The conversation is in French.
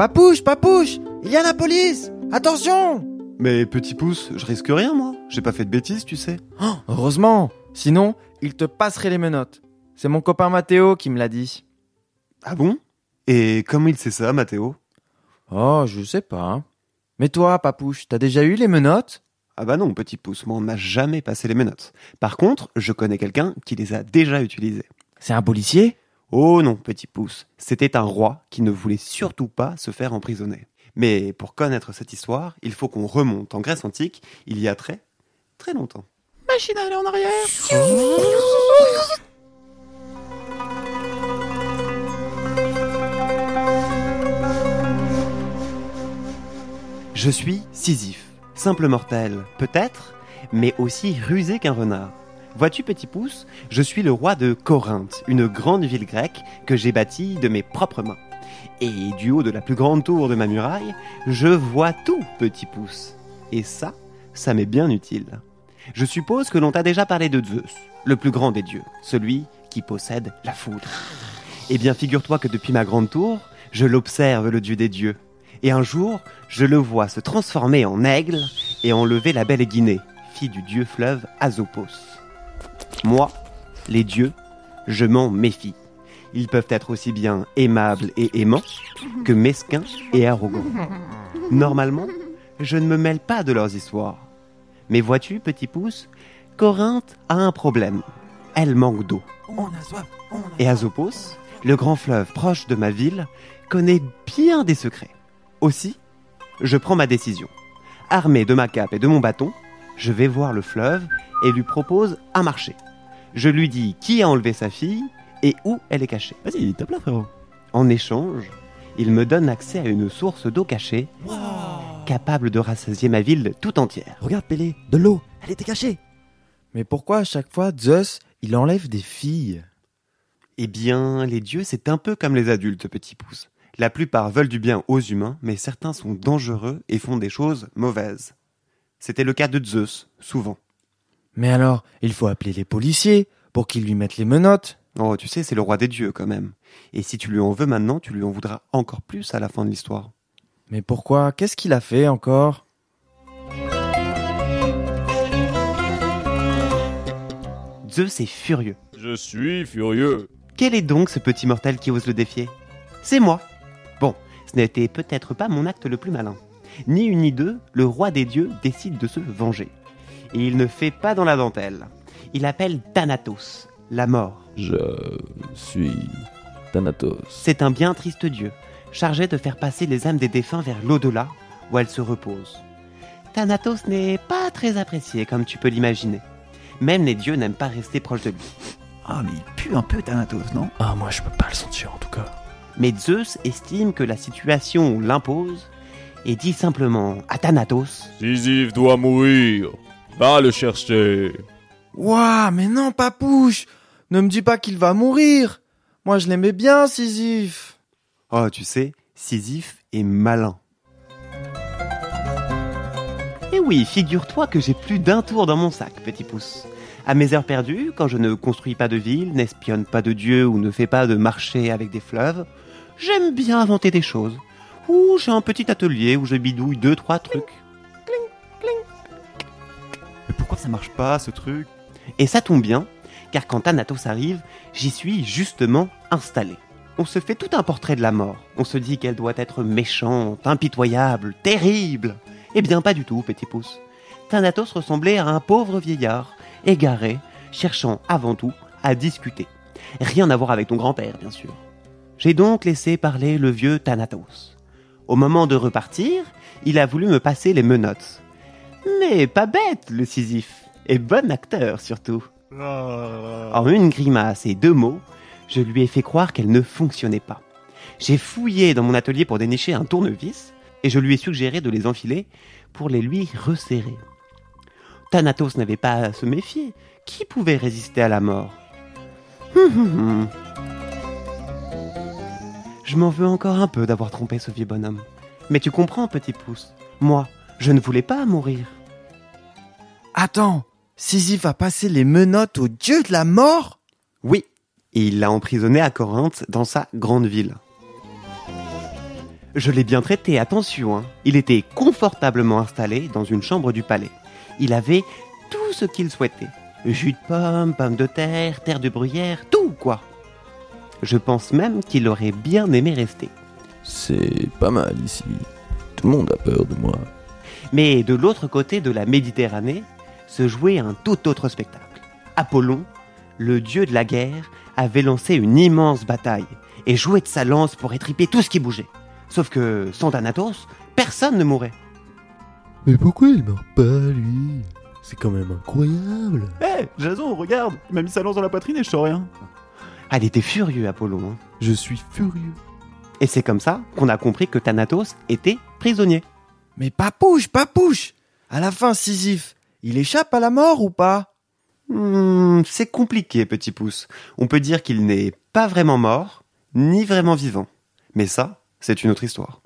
Papouche, papouche Il y a la police Attention Mais petit pouce, je risque rien moi. J'ai pas fait de bêtises, tu sais. Oh, Heureusement Sinon, il te passerait les menottes. C'est mon copain Mathéo qui me l'a dit. Ah bon? Et comment il sait ça, Mathéo Oh, je sais pas. Mais toi, papouche, t'as déjà eu les menottes? Ah bah non, petit pouce, moi on n'a jamais passé les menottes. Par contre, je connais quelqu'un qui les a déjà utilisées. C'est un policier? Oh non, petit pouce, c'était un roi qui ne voulait surtout pas se faire emprisonner. Mais pour connaître cette histoire, il faut qu'on remonte en Grèce antique, il y a très, très longtemps. Machine à aller en arrière Je suis Sisyphe, simple mortel, peut-être, mais aussi rusé qu'un renard. Vois-tu, petit pouce, je suis le roi de Corinthe, une grande ville grecque que j'ai bâtie de mes propres mains. Et du haut de la plus grande tour de ma muraille, je vois tout, petit pouce. Et ça, ça m'est bien utile. Je suppose que l'on t'a déjà parlé de Zeus, le plus grand des dieux, celui qui possède la foudre. Eh bien, figure-toi que depuis ma grande tour, je l'observe, le dieu des dieux. Et un jour, je le vois se transformer en aigle et enlever la belle Guinée, fille du dieu fleuve Azopos. Moi, les dieux, je m'en méfie. Ils peuvent être aussi bien aimables et aimants que mesquins et arrogants. Normalement, je ne me mêle pas de leurs histoires. Mais vois-tu, petit pouce, Corinthe a un problème. Elle manque d'eau. Et Azopos, le grand fleuve proche de ma ville, connaît bien des secrets. Aussi, je prends ma décision. Armé de ma cape et de mon bâton, je vais voir le fleuve et lui propose un marché. Je lui dis qui a enlevé sa fille et où elle est cachée. Vas-y, tape là, frérot. En échange, il me donne accès à une source d'eau cachée, capable de rassasier ma ville tout entière. Regarde, Pélé, de l'eau, elle était cachée. Mais pourquoi à chaque fois Zeus, il enlève des filles? Eh bien, les dieux, c'est un peu comme les adultes, petit pouce. La plupart veulent du bien aux humains, mais certains sont dangereux et font des choses mauvaises. C'était le cas de Zeus, souvent. Mais alors, il faut appeler les policiers pour qu'ils lui mettent les menottes. Oh, tu sais, c'est le roi des dieux quand même. Et si tu lui en veux maintenant, tu lui en voudras encore plus à la fin de l'histoire. Mais pourquoi? Qu'est-ce qu'il a fait encore? Zeus est furieux. Je suis furieux. Quel est donc ce petit mortel qui ose le défier? C'est moi. Bon, ce n'était peut-être pas mon acte le plus malin. Ni une ni deux, le roi des dieux décide de se venger. Et il ne fait pas dans la dentelle. Il appelle Thanatos, la mort. Je suis Thanatos. C'est un bien triste dieu, chargé de faire passer les âmes des défunts vers l'au-delà, où elles se reposent. Thanatos n'est pas très apprécié, comme tu peux l'imaginer. Même les dieux n'aiment pas rester proches de lui. Ah, mais il pue un peu Thanatos, non? Ah, moi je peux pas le sentir en tout cas. Mais Zeus estime que la situation l'impose et dit simplement à Thanatos Sisyphe doit mourir. Va le chercher. Ouah, mais non, papouche Ne me dis pas qu'il va mourir Moi, je l'aimais bien, Sisyphe Oh, tu sais, Sisyphe est malin. Et oui, figure-toi que j'ai plus d'un tour dans mon sac, petit pouce. À mes heures perdues, quand je ne construis pas de ville, n'espionne pas de dieu ou ne fais pas de marché avec des fleuves, j'aime bien inventer des choses. Ou j'ai un petit atelier où je bidouille deux, trois trucs. Ça marche pas, ce truc Et ça tombe bien, car quand Thanatos arrive, j'y suis justement installé. On se fait tout un portrait de la mort. On se dit qu'elle doit être méchante, impitoyable, terrible. Eh bien, pas du tout, petit pouce. Thanatos ressemblait à un pauvre vieillard, égaré, cherchant avant tout à discuter. Rien à voir avec ton grand-père, bien sûr. J'ai donc laissé parler le vieux Thanatos. Au moment de repartir, il a voulu me passer les menottes. Mais pas bête, le Sisyphe. Et bon acteur, surtout. En une grimace et deux mots, je lui ai fait croire qu'elle ne fonctionnait pas. J'ai fouillé dans mon atelier pour dénicher un tournevis et je lui ai suggéré de les enfiler pour les lui resserrer. Thanatos n'avait pas à se méfier. Qui pouvait résister à la mort? Hum, hum, hum. Je m'en veux encore un peu d'avoir trompé ce vieux bonhomme. Mais tu comprends, petit pouce. Moi, je ne voulais pas mourir. Attends Sisyphe a passé les menottes au dieu de la mort? Oui, et il l'a emprisonné à Corinthe dans sa grande ville. Je l'ai bien traité, attention. hein. Il était confortablement installé dans une chambre du palais. Il avait tout ce qu'il souhaitait. Jus de pomme, pommes de terre, terre de bruyère, tout quoi. Je pense même qu'il aurait bien aimé rester. C'est pas mal ici. Tout le monde a peur de moi. Mais de l'autre côté de la Méditerranée se jouait un tout autre spectacle. Apollon, le dieu de la guerre, avait lancé une immense bataille et joué de sa lance pour étriper tout ce qui bougeait. Sauf que sans Thanatos, personne ne mourait. Mais pourquoi il meurt pas, lui? C'est quand même incroyable. Hé, Jason, regarde Il m'a mis sa lance dans la poitrine et je sens rien. Ah, il était furieux, Apollon. hein. Je suis furieux. Et c'est comme ça qu'on a compris que Thanatos était prisonnier. Mais papouche, papouche À la fin, Sisyphe, il échappe à la mort ou pas? Hmm, c'est compliqué, petit pouce. On peut dire qu'il n'est pas vraiment mort, ni vraiment vivant. Mais ça, c'est une autre histoire.